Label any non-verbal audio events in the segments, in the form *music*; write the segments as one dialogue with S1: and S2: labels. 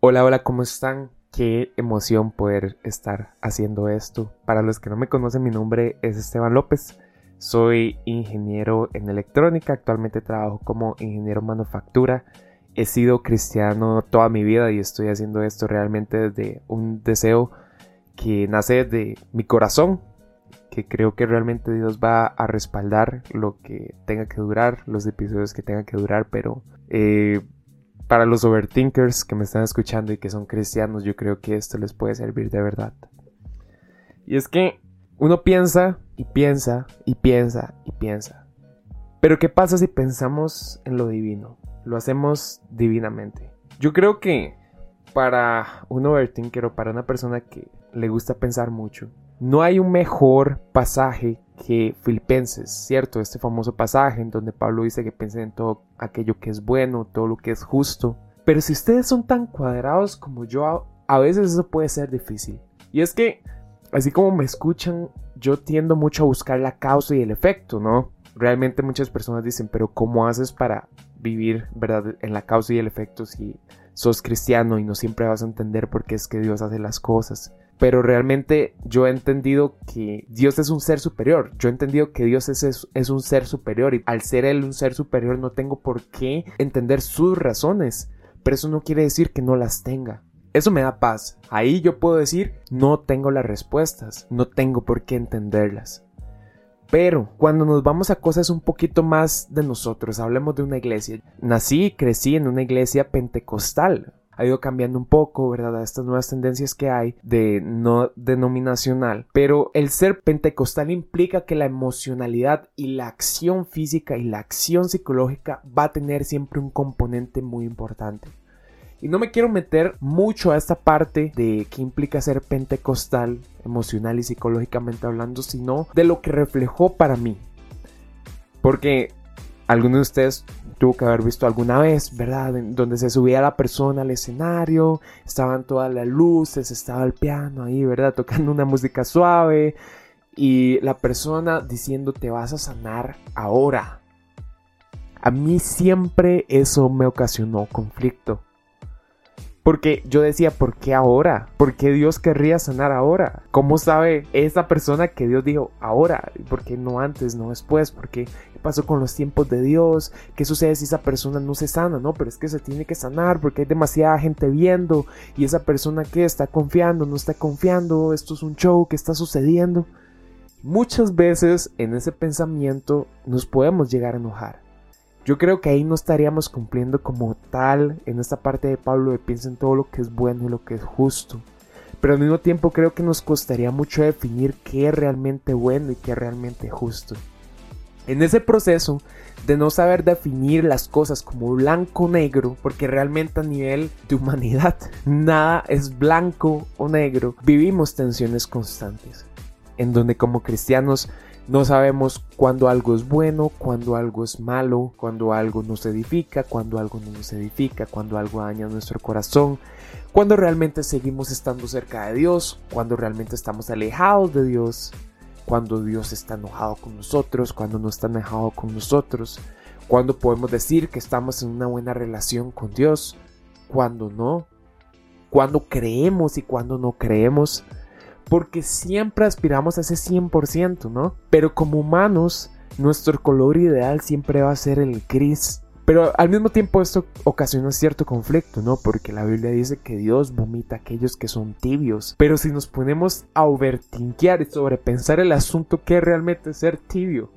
S1: Hola, hola, ¿cómo están? Qué emoción poder estar haciendo esto. Para los que no me conocen, mi nombre es Esteban López. Soy ingeniero en electrónica, actualmente trabajo como ingeniero manufactura. He sido cristiano toda mi vida y estoy haciendo esto realmente desde un deseo que nace de mi corazón, que creo que realmente Dios va a respaldar lo que tenga que durar, los episodios que tenga que durar, pero eh, para los overthinkers que me están escuchando y que son cristianos, yo creo que esto les puede servir de verdad. Y es que uno piensa y piensa y piensa y piensa. Pero ¿qué pasa si pensamos en lo divino? Lo hacemos divinamente. Yo creo que para un overthinker o para una persona que le gusta pensar mucho, no hay un mejor pasaje que Filipenses, ¿cierto? Este famoso pasaje en donde Pablo dice que piensen en todo aquello que es bueno, todo lo que es justo. Pero si ustedes son tan cuadrados como yo, a veces eso puede ser difícil. Y es que, así como me escuchan, yo tiendo mucho a buscar la causa y el efecto, ¿no? Realmente muchas personas dicen, pero ¿cómo haces para vivir, verdad, en la causa y el efecto si sos cristiano y no siempre vas a entender por qué es que Dios hace las cosas? Pero realmente yo he entendido que Dios es un ser superior. Yo he entendido que Dios es, es, un ser superior y al ser Él un ser superior no tengo por qué entender sus razones, pero eso no quiere decir que no las tenga. Eso me da paz. Ahí yo puedo decir, no tengo las respuestas, no tengo por qué entenderlas. Pero cuando nos vamos a cosas un poquito más de nosotros, hablemos de una iglesia. Nací y crecí en una iglesia pentecostal, ha ido cambiando un poco, ¿verdad? A estas nuevas tendencias que hay de no denominacional. Pero el ser pentecostal implica que la emocionalidad y la acción física y la acción psicológica va a tener siempre un componente muy importante. Y no me quiero meter mucho a esta parte de qué implica ser pentecostal, emocional y psicológicamente hablando, sino de lo que reflejó para mí. Porque algunos de ustedes tuvo que haber visto alguna vez, ¿verdad? Donde se subía la persona al escenario, estaban todas las luces, estaba el piano ahí, ¿verdad? *laughs* Tocando una música suave y la persona diciendo te vas a sanar ahora. A mí siempre eso me ocasionó conflicto. Porque yo decía, ¿por qué ahora? ¿Por qué Dios querría sanar ahora? ¿Cómo sabe esa persona que Dios dijo ahora? ¿Por qué no antes, no después? ¿Por qué pasó con los tiempos de Dios? ¿Qué sucede si esa persona no se sana? No, pero es que se tiene que sanar porque hay demasiada gente viendo y esa persona que está confiando, no está confiando, esto es un show que está sucediendo. Muchas veces en ese pensamiento nos podemos llegar a enojar. Yo creo que ahí no estaríamos cumpliendo como tal en esta parte de Pablo de piensa en todo lo que es bueno y lo que es justo. Pero al mismo tiempo creo que nos costaría mucho definir qué es realmente bueno y qué es realmente justo. En ese proceso de no saber definir las cosas como blanco o negro, porque realmente a nivel de humanidad *laughs* nada es blanco o negro, vivimos tensiones constantes, en donde como cristianos no sabemos cuándo algo es bueno, cuándo algo es malo, cuándo algo nos edifica, cuándo algo no nos edifica, cuándo algo daña nuestro corazón, cuándo realmente seguimos estando cerca de Dios, cuándo realmente estamos alejados de Dios, cuándo Dios está enojado con nosotros, cuándo no está enojado con nosotros, cuándo podemos decir que estamos en una buena relación con Dios, cuándo no, cuándo creemos y cuándo no creemos porque siempre aspiramos a ese 100%, ¿no? Pero como humanos, nuestro color ideal siempre va a ser el gris. Pero al mismo tiempo esto ocasiona cierto conflicto, ¿no? Porque la Biblia dice que Dios vomita a aquellos que son tibios. Pero si nos ponemos a overtinquear y sobrepensar el asunto, ¿qué es realmente ser tibio?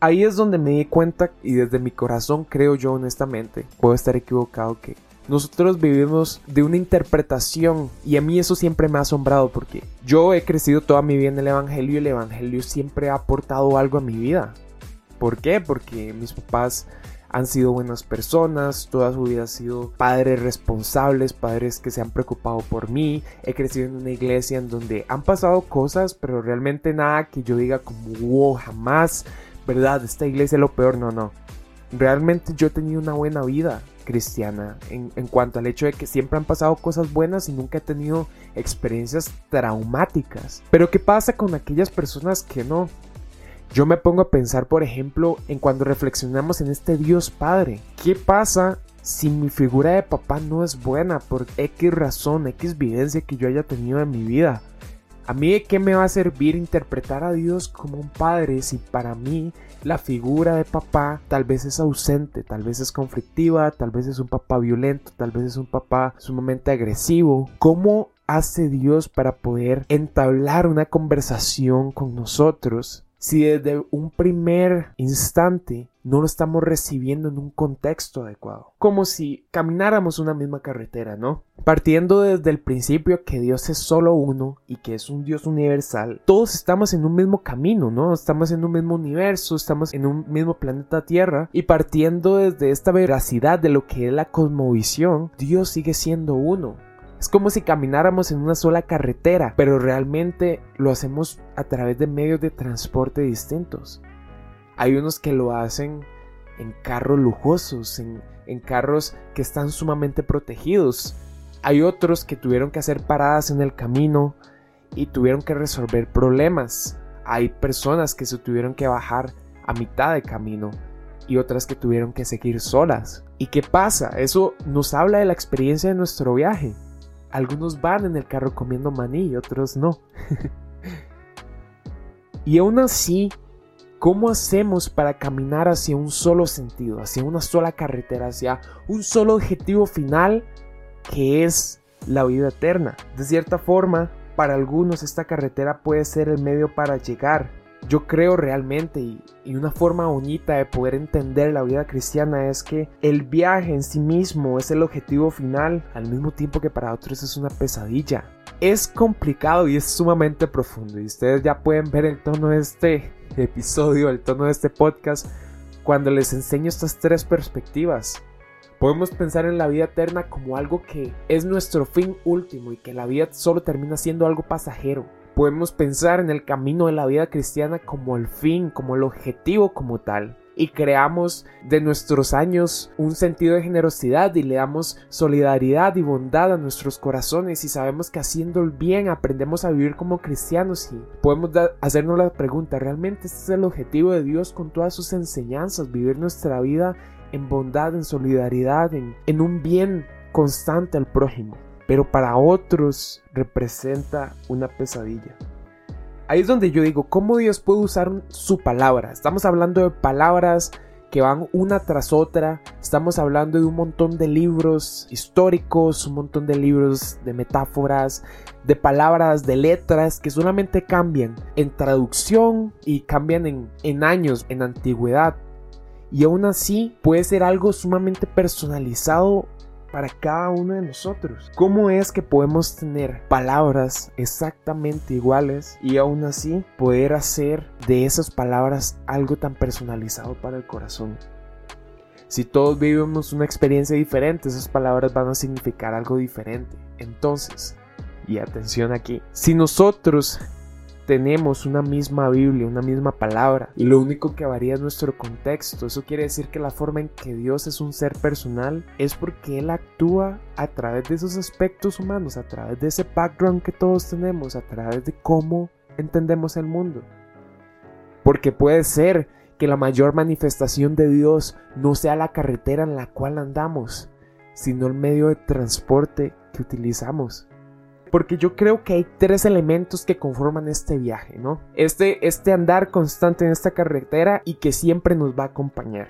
S1: Ahí es donde me di cuenta y desde mi corazón creo yo honestamente, puedo estar equivocado que nosotros vivimos de una interpretación y a mí eso siempre me ha asombrado porque yo he crecido toda mi vida en el Evangelio y el Evangelio siempre ha aportado algo a mi vida. ¿Por qué? Porque mis papás han sido buenas personas, toda su vida han sido padres responsables, padres que se han preocupado por mí. He crecido en una iglesia en donde han pasado cosas, pero realmente nada que yo diga como, wow, jamás, ¿verdad? Esta iglesia es lo peor, no, no. Realmente yo he tenido una buena vida cristiana en, cuanto al hecho de que siempre han pasado cosas buenas y nunca he tenido experiencias traumáticas. Pero ¿qué pasa con aquellas personas que no? Yo me pongo a pensar, por ejemplo, en cuando reflexionamos en este Dios Padre. ¿Qué pasa si mi figura de papá no es buena por X razón, X vivencia que yo haya tenido en mi vida? ¿A mí de qué me va a servir interpretar a Dios como un padre si para mí la figura de papá tal vez es ausente, tal vez es conflictiva, tal vez es un papá violento, tal vez es un papá sumamente agresivo? ¿Cómo hace Dios para poder entablar una conversación con nosotros si desde un primer instante no lo estamos recibiendo en un contexto adecuado. Como si camináramos una misma carretera, ¿no? Partiendo desde el principio que Dios es solo uno y que es un Dios universal, todos estamos en un mismo camino, ¿no? Estamos en un mismo universo, estamos en un mismo planeta Tierra y partiendo desde esta veracidad de lo que es la cosmovisión, Dios sigue siendo uno. Es como si camináramos en una sola carretera, pero realmente lo hacemos a través de medios de transporte distintos. Hay unos que lo hacen en carros lujosos, en, carros que están sumamente protegidos. Hay otros que tuvieron que hacer paradas en el camino y tuvieron que resolver problemas. Hay personas que se tuvieron que bajar a mitad de camino y otras que tuvieron que seguir solas. ¿Y qué pasa? Eso nos habla de la experiencia de nuestro viaje. Algunos van en el carro comiendo maní y otros no. *laughs* y aún así, ¿cómo hacemos para caminar hacia un solo sentido, hacia una sola carretera, hacia un solo objetivo final que es la vida eterna? De cierta forma, para algunos esta carretera puede ser el medio para llegar, yo creo realmente y, una forma bonita de poder entender la vida cristiana es que el viaje en sí mismo es el objetivo final, al mismo tiempo que para otros es una pesadilla. Es complicado y es sumamente profundo y ustedes ya pueden ver el tono de este *laughs* episodio, el tono de este podcast cuando les enseño estas tres perspectivas. Podemos pensar en la vida eterna como algo que es nuestro fin último y que la vida solo termina siendo algo pasajero podemos pensar en el camino de la vida cristiana como el fin, como el objetivo como tal. Y creamos de nuestros años un sentido de generosidad y le damos solidaridad y bondad a nuestros corazones y sabemos que haciendo el bien aprendemos a vivir como cristianos y podemos hacernos la pregunta, ¿realmente este es el objetivo de Dios con todas sus enseñanzas? Vivir nuestra vida en bondad, en solidaridad, en, en un bien constante al prójimo pero para otros representa una pesadilla. Ahí es donde yo digo, ¿cómo Dios puede usar su palabra? Estamos hablando de palabras que van una tras otra. Estamos hablando de un montón de libros históricos, un montón de libros de metáforas, de palabras, de letras que solamente cambian en traducción y cambian en, en años, en antigüedad. Y aún así puede ser algo sumamente personalizado para cada uno de nosotros. ¿Cómo es que podemos tener palabras exactamente iguales y aún así poder hacer de esas palabras algo tan personalizado para el corazón? Si todos vivimos una experiencia diferente, esas palabras van a significar algo diferente. Entonces, y atención aquí, si nosotros tenemos una misma Biblia, una misma palabra, y lo único que varía es nuestro contexto. Eso quiere decir que la forma en que Dios es un ser personal es porque Él actúa a través de esos aspectos humanos, a través de ese background que todos tenemos, a través de cómo entendemos el mundo. Porque puede ser que la mayor manifestación de Dios no sea la carretera en la cual andamos, sino el medio de transporte que utilizamos porque yo creo que hay tres elementos que conforman este viaje, ¿no? Este, este andar constante en esta carretera y que siempre nos va a acompañar.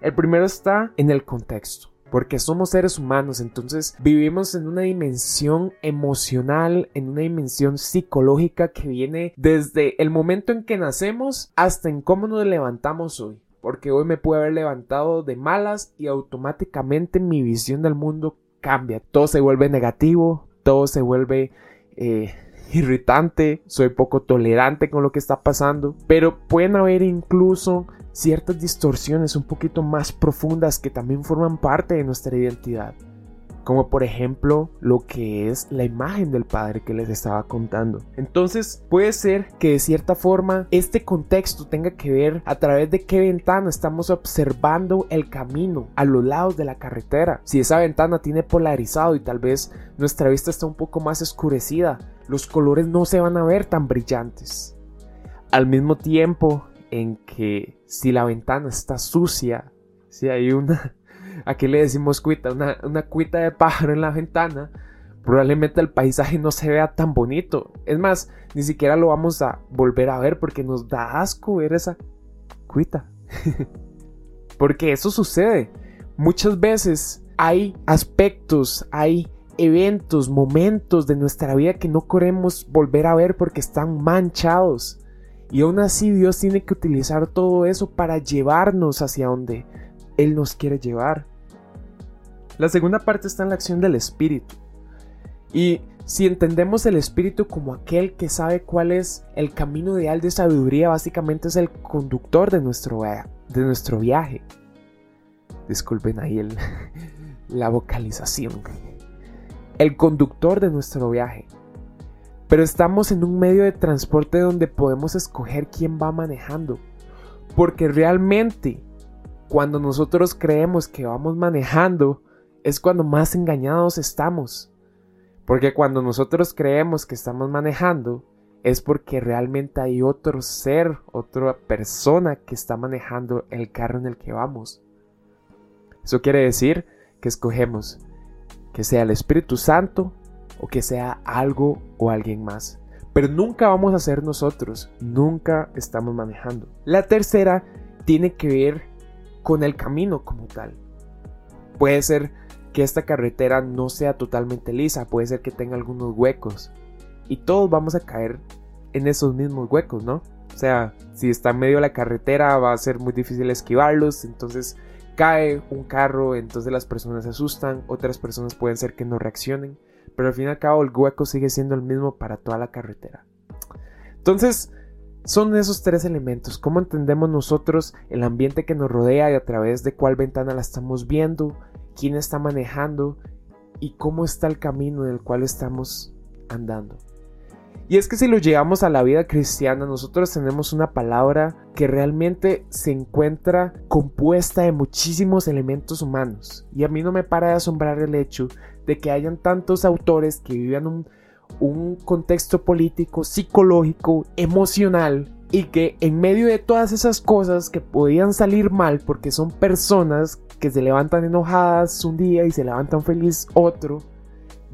S1: El primero está en el contexto. Porque somos seres humanos, entonces vivimos en una dimensión emocional, en una dimensión psicológica que viene desde el momento en que nacemos hasta en cómo nos levantamos hoy porque hoy me puede haber levantado de malas y automáticamente mi visión del mundo cambia. Todo se vuelve negativo, todo se vuelve eh, irritante, soy poco tolerante con lo que está pasando, pero pueden haber incluso ciertas distorsiones un poquito más profundas que también forman parte de nuestra identidad como por ejemplo lo que es la imagen del Padre que les estaba contando. Entonces puede ser que de cierta forma este contexto tenga que ver a través de qué ventana estamos observando el camino a los lados de la carretera. Si esa ventana tiene polarizado y tal vez nuestra vista está un poco más escurecida, los colores no se van a ver tan brillantes. Al mismo tiempo en que si la ventana está sucia, si hay una aquí le decimos cuita, una, una cuita de pájaro en la ventana, probablemente el paisaje no se vea tan bonito. Es más, ni siquiera lo vamos a volver a ver porque nos da asco ver esa cuita. *laughs* porque eso sucede. Muchas veces hay aspectos, hay eventos, momentos de nuestra vida que no queremos volver a ver porque están manchados. Y aún así Dios tiene que utilizar todo eso para llevarnos hacia donde Él nos quiere llevar. La segunda parte está en la acción del Espíritu. Y si entendemos el Espíritu como aquel que sabe cuál es el camino ideal de sabiduría, básicamente es el conductor de nuestro, de nuestro viaje. Disculpen ahí el, *laughs* la vocalización. El conductor de nuestro viaje. Pero estamos en un medio de transporte donde podemos escoger quién va manejando. Porque realmente, cuando nosotros creemos que vamos manejando, es cuando más engañados estamos. Porque cuando nosotros creemos que estamos manejando, es porque realmente hay otro ser, otra persona que está manejando el carro en el que vamos. Eso quiere decir que escogemos que sea el Espíritu Santo o que sea algo o alguien más. Pero nunca vamos a ser nosotros, nunca estamos manejando. La tercera tiene que ver con el camino como tal. Puede ser que esta carretera no sea totalmente lisa, puede ser que tenga algunos huecos. Y todos vamos a caer en esos mismos huecos, ¿no? O sea, si está en medio de la carretera va a ser muy difícil esquivarlos, entonces cae un carro, entonces las personas se asustan, otras personas pueden ser que no reaccionen pero al fin y al cabo el hueco sigue siendo el mismo para toda la carretera. Entonces, son esos tres elementos. ¿Cómo entendemos nosotros el ambiente que nos rodea y a través de cuál ventana la estamos viendo? ¿Quién está manejando? ¿Y cómo está el camino en el cual estamos andando? Y es que si lo llevamos a la vida cristiana, nosotros tenemos una palabra que realmente se encuentra compuesta de muchísimos elementos humanos. Y a mí no me para de asombrar el hecho de que hayan tantos autores que vivan un, un contexto político, psicológico, emocional y que en medio de todas esas cosas que podían salir mal porque son personas que se levantan enojadas un día y se levantan feliz otro,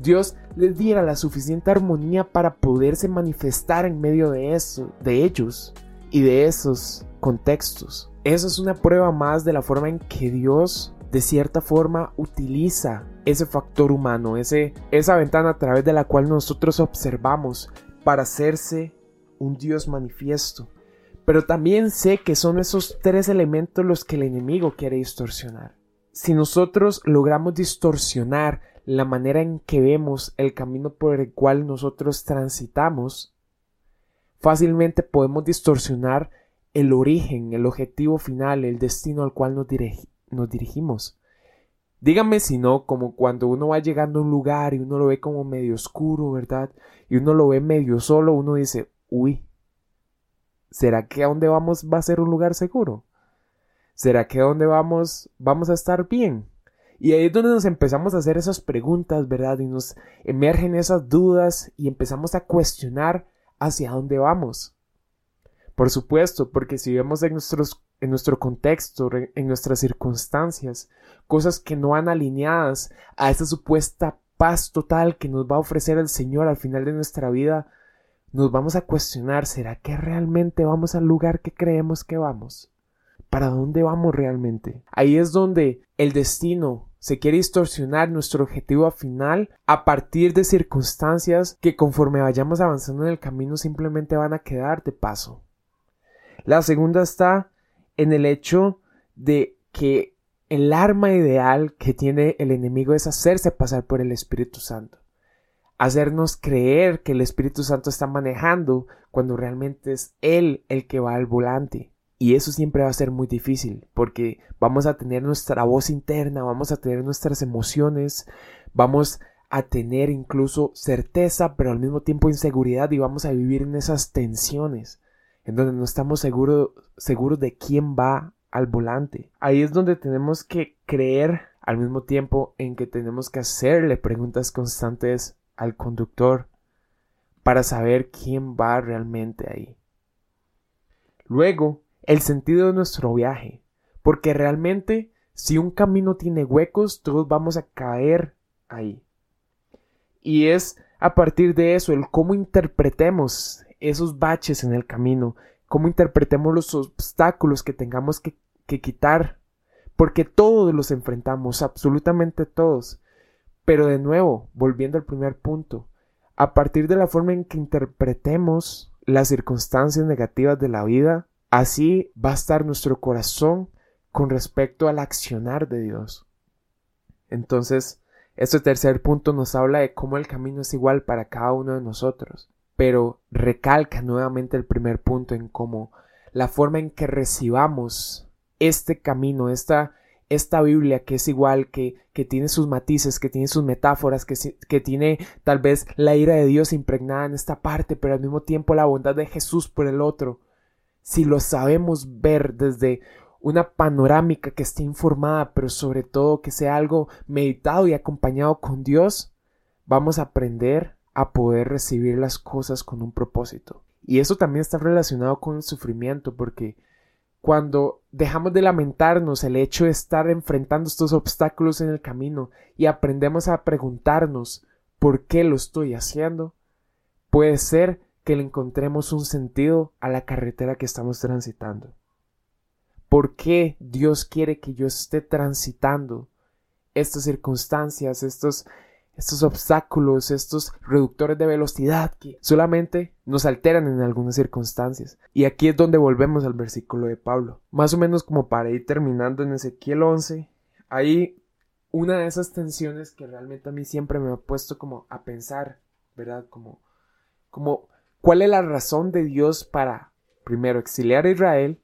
S1: Dios les diera la suficiente armonía para poderse manifestar en medio de eso, de ellos y de esos contextos. Eso es una prueba más de la forma en que Dios de cierta forma utiliza ese factor humano, ese, esa ventana a través de la cual nosotros observamos para hacerse un Dios manifiesto. Pero también sé que son esos tres elementos los que el enemigo quiere distorsionar. Si nosotros logramos distorsionar la manera en que vemos el camino por el cual nosotros transitamos, fácilmente podemos distorsionar el origen, el objetivo final, el destino al cual nos, dirigimos. Dígame si no, como cuando uno va llegando a un lugar y uno lo ve como medio oscuro, ¿verdad? Y uno lo ve medio solo, uno dice, uy, ¿será que a dónde vamos va a ser un lugar seguro? ¿Será que a dónde vamos vamos a estar bien? Y ahí es donde nos empezamos a hacer esas preguntas, ¿verdad? Y nos emergen esas dudas y empezamos a cuestionar hacia dónde vamos. Por supuesto, porque si vemos en, en nuestro contexto, en nuestras circunstancias, cosas que no van alineadas a esa supuesta paz total que nos va a ofrecer el Señor al final de nuestra vida, nos vamos a cuestionar, ¿será que realmente vamos al lugar que creemos que vamos? ¿Para dónde vamos realmente? Ahí es donde el destino se quiere distorsionar nuestro objetivo final a partir de circunstancias que conforme vayamos avanzando en el camino simplemente van a quedar de paso. La segunda está en el hecho de que el arma ideal que tiene el enemigo es hacerse pasar por el Espíritu Santo. Hacernos creer que el Espíritu Santo está manejando cuando realmente es Él el que va al volante. Y eso siempre va a ser muy difícil porque vamos a tener nuestra voz interna, vamos a tener nuestras emociones, vamos a tener incluso certeza, pero al mismo tiempo inseguridad y vamos a vivir en esas tensiones en donde no estamos seguros de quién va al volante. Ahí es donde tenemos que creer al mismo tiempo en que tenemos que hacerle preguntas constantes al conductor para saber quién va realmente ahí. Luego, el sentido de nuestro viaje, porque realmente Si un camino tiene huecos, todos vamos a caer ahí. Y es a partir de eso el cómo interpretemos esos baches en el camino, cómo interpretemos los obstáculos que tengamos que, que quitar, porque todos los enfrentamos, absolutamente todos. Pero de nuevo, volviendo al primer punto, a partir de la forma en que interpretemos las circunstancias negativas de la vida, así va a estar nuestro corazón con respecto al accionar de Dios. Entonces, este tercer punto nos habla de cómo el camino es igual para cada uno de nosotros, pero recalca nuevamente el primer punto en cómo la forma en que recibamos este camino, esta, esta Biblia que es igual, que, que tiene sus matices, que tiene sus metáforas, que, que tiene tal vez la ira de Dios impregnada en esta parte, pero al mismo tiempo la bondad de Jesús por el otro. Si lo sabemos ver desde una panorámica que esté informada, pero sobre todo que sea algo meditado y acompañado con Dios, vamos a aprender a poder recibir las cosas con un propósito. Y eso también está relacionado con el sufrimiento, porque cuando dejamos de lamentarnos el hecho de estar enfrentando estos obstáculos en el camino y aprendemos a preguntarnos por qué lo estoy haciendo, puede ser que le encontremos un sentido a la carretera que estamos transitando. Por qué Dios quiere que yo esté transitando estas circunstancias, estos, estos obstáculos, estos reductores de velocidad que solamente nos alteran en algunas circunstancias. Y aquí es donde volvemos al versículo de Pablo. Más o menos como para ir terminando en Ezequiel 11, hay una de esas tensiones que realmente a mí siempre me ha puesto como a pensar, ¿verdad? Como, como, ¿cuál es la razón de Dios para, primero, exiliar a Israel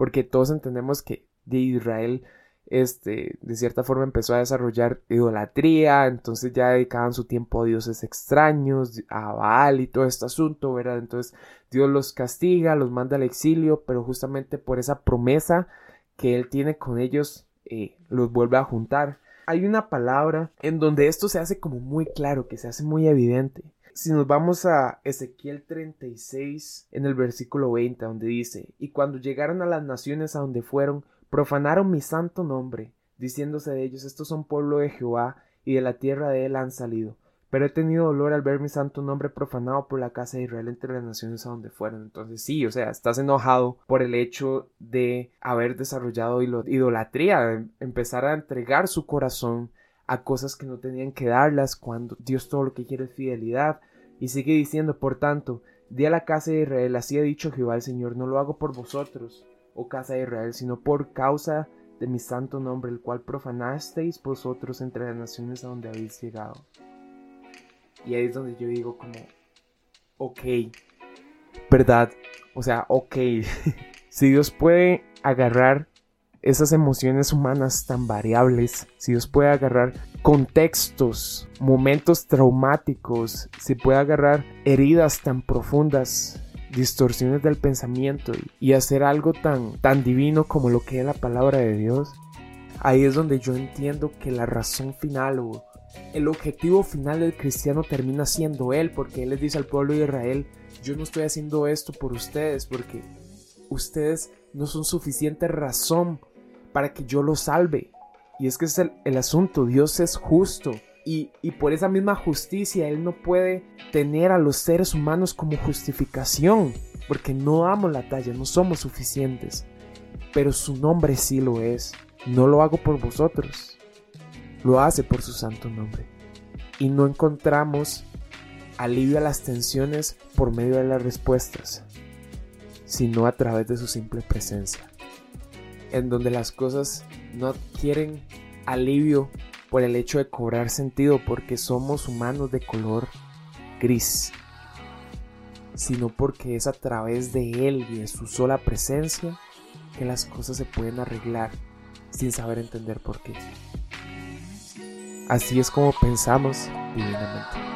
S1: porque todos entendemos que de Israel este, de cierta forma empezó a desarrollar idolatría, entonces ya dedicaban su tiempo a dioses extraños, a Baal y todo este asunto, ¿verdad? Entonces Dios los castiga, los manda al exilio, pero justamente por esa promesa que Él tiene con ellos, eh, los vuelve a juntar. Hay una palabra en donde esto se hace como muy claro, que se hace muy evidente. Si nos vamos a Ezequiel 36 en el versículo 20, donde dice, y cuando llegaron a las naciones a donde fueron, profanaron mi santo nombre, diciéndose de ellos, estos son pueblo de Jehová, y de la tierra de él han salido. Pero he tenido dolor al ver mi santo nombre profanado por la casa de Israel entre las naciones a donde fueron. Entonces sí, o sea, estás enojado por el hecho de haber desarrollado idolatría, empezar a entregar su corazón a cosas que no tenían que darlas cuando Dios todo lo que quiere es fidelidad. Y sigue diciendo, por tanto, di a la casa de Israel, así ha dicho Jehová el Señor, no lo hago por vosotros, oh casa de Israel, sino por causa de mi santo nombre, el cual profanasteis vosotros entre las naciones a donde habéis llegado. Y ahí es donde yo digo como, ok, ¿verdad? O sea, ok, *laughs* si Dios puede agarrar esas emociones humanas tan variables, si Dios puede agarrar contextos, momentos traumáticos, si puede agarrar heridas tan profundas, distorsiones del pensamiento y hacer algo tan, tan divino como lo que es la palabra de Dios, ahí es donde yo entiendo que la razón final o el objetivo final del cristiano termina siendo Él, porque Él les dice al pueblo de Israel, yo no estoy haciendo esto por ustedes, porque ustedes no son suficiente razón para que yo lo salve. Y es que es el, asunto, Dios es justo. Y, por esa misma justicia Él no puede tener a los seres humanos como justificación, porque no damos la talla, no somos suficientes. Pero su nombre sí lo es. No lo hago por vosotros, lo hace por su santo nombre. Y no encontramos alivio a las tensiones por medio de las respuestas, sino a través de su simple presencia en donde las cosas no quieren alivio por el hecho de cobrar sentido porque somos humanos de color gris, sino porque es a través de Él y de su sola presencia que las cosas se pueden arreglar sin saber entender por qué. Así es como pensamos divinamente.